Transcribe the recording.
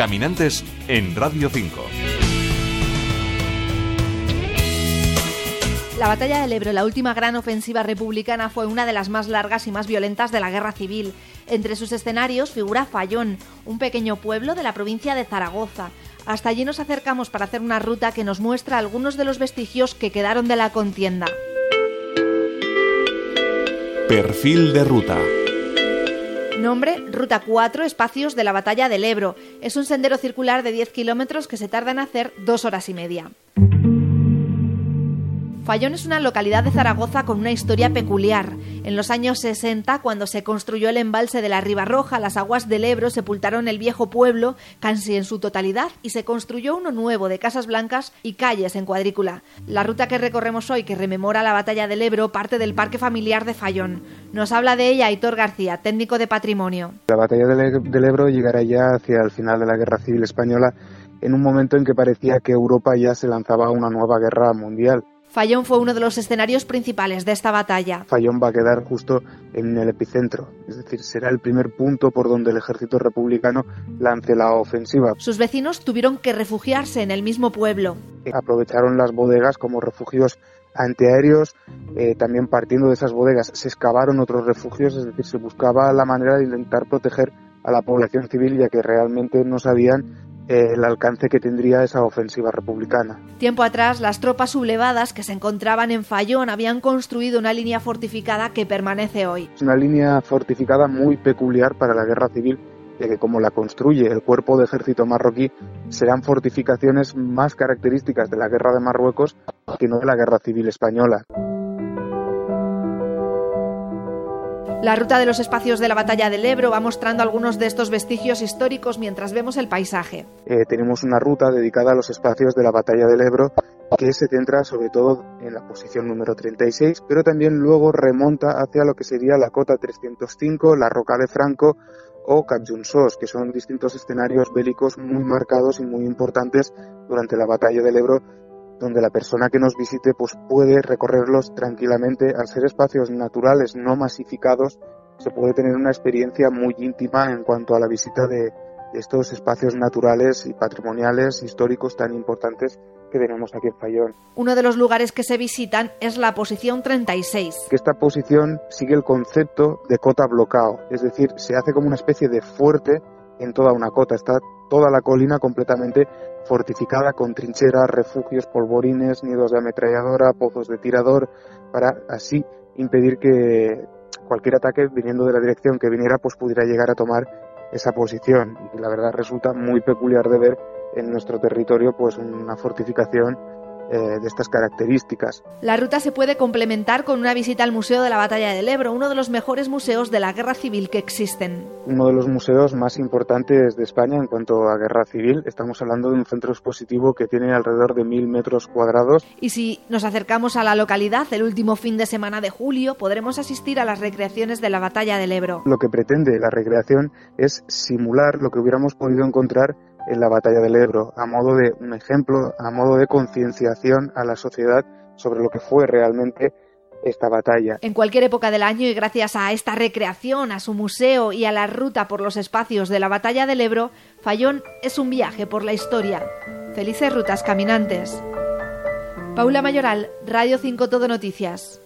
Caminantes en Radio 5. La batalla del Ebro, la última gran ofensiva republicana, fue una de las más largas y más violentas de la guerra civil. Entre sus escenarios figura Fallón, un pequeño pueblo de la provincia de Zaragoza. Hasta allí nos acercamos para hacer una ruta que nos muestra algunos de los vestigios que quedaron de la contienda. Perfil de ruta. Nombre, Ruta 4, Espacios de la Batalla del Ebro. Es un sendero circular de 10 kilómetros que se tarda en hacer dos horas y media. Fallón es una localidad de Zaragoza con una historia peculiar. En los años 60, cuando se construyó el embalse de la Ribarroja, las aguas del Ebro sepultaron el viejo pueblo casi en su totalidad y se construyó uno nuevo de casas blancas y calles en cuadrícula. La ruta que recorremos hoy, que rememora la batalla del Ebro, parte del Parque Familiar de Fallón. Nos habla de ella Aitor García, técnico de patrimonio. La batalla del Ebro llegará ya hacia el final de la Guerra Civil Española, en un momento en que parecía que Europa ya se lanzaba a una nueva guerra mundial. Fallón fue uno de los escenarios principales de esta batalla. Fallón va a quedar justo en el epicentro, es decir, será el primer punto por donde el ejército republicano lance la ofensiva. Sus vecinos tuvieron que refugiarse en el mismo pueblo. Aprovecharon las bodegas como refugios antiaéreos, eh, también partiendo de esas bodegas se excavaron otros refugios, es decir, se buscaba la manera de intentar proteger a la población civil ya que realmente no sabían el alcance que tendría esa ofensiva republicana. Tiempo atrás, las tropas sublevadas que se encontraban en Fallón habían construido una línea fortificada que permanece hoy. Es una línea fortificada muy peculiar para la guerra civil, ya que como la construye el cuerpo de ejército marroquí, serán fortificaciones más características de la guerra de Marruecos que no de la guerra civil española. La ruta de los espacios de la batalla del Ebro va mostrando algunos de estos vestigios históricos mientras vemos el paisaje. Eh, tenemos una ruta dedicada a los espacios de la batalla del Ebro que se centra sobre todo en la posición número 36, pero también luego remonta hacia lo que sería la cota 305, la roca de Franco o Capjunsos, que son distintos escenarios bélicos muy marcados y muy importantes durante la batalla del Ebro donde la persona que nos visite pues puede recorrerlos tranquilamente al ser espacios naturales no masificados se puede tener una experiencia muy íntima en cuanto a la visita de, estos espacios naturales y patrimoniales históricos tan importantes que tenemos aquí en Fayón. Uno de los lugares que se visitan es la posición 36. esta posición sigue el concepto de cota bloqueo, es decir, se hace como una especie de fuerte en toda una cota. Está toda la colina completamente fortificada con trincheras, refugios, polvorines, nidos de ametralladora, pozos de tirador, para así impedir que cualquier ataque viniendo de la dirección que viniera pues pudiera llegar a tomar esa posición. Y la verdad resulta muy peculiar de ver en nuestro territorio pues una fortificación eh, de estas características. La ruta se puede complementar con una visita al Museo de la Batalla del Ebro, uno de los mejores museos de la guerra civil que existen. Uno de los museos más importantes de España en cuanto a guerra civil. Estamos hablando de un centro expositivo que tiene alrededor de mil metros cuadrados. Y si nos acercamos a la localidad el último fin de semana de julio, podremos asistir a las recreaciones de la Batalla del Ebro. Lo que pretende la recreación es simular lo que hubiéramos podido encontrar en la batalla del Ebro, a modo de un ejemplo, a modo de concienciación a la sociedad sobre lo que fue realmente esta batalla. En cualquier época del año y gracias a esta recreación, a su museo y a la ruta por los espacios de la batalla del Ebro, Fallón es un viaje por la historia. Felices rutas caminantes. Paula Mayoral, Radio 5 Todo Noticias.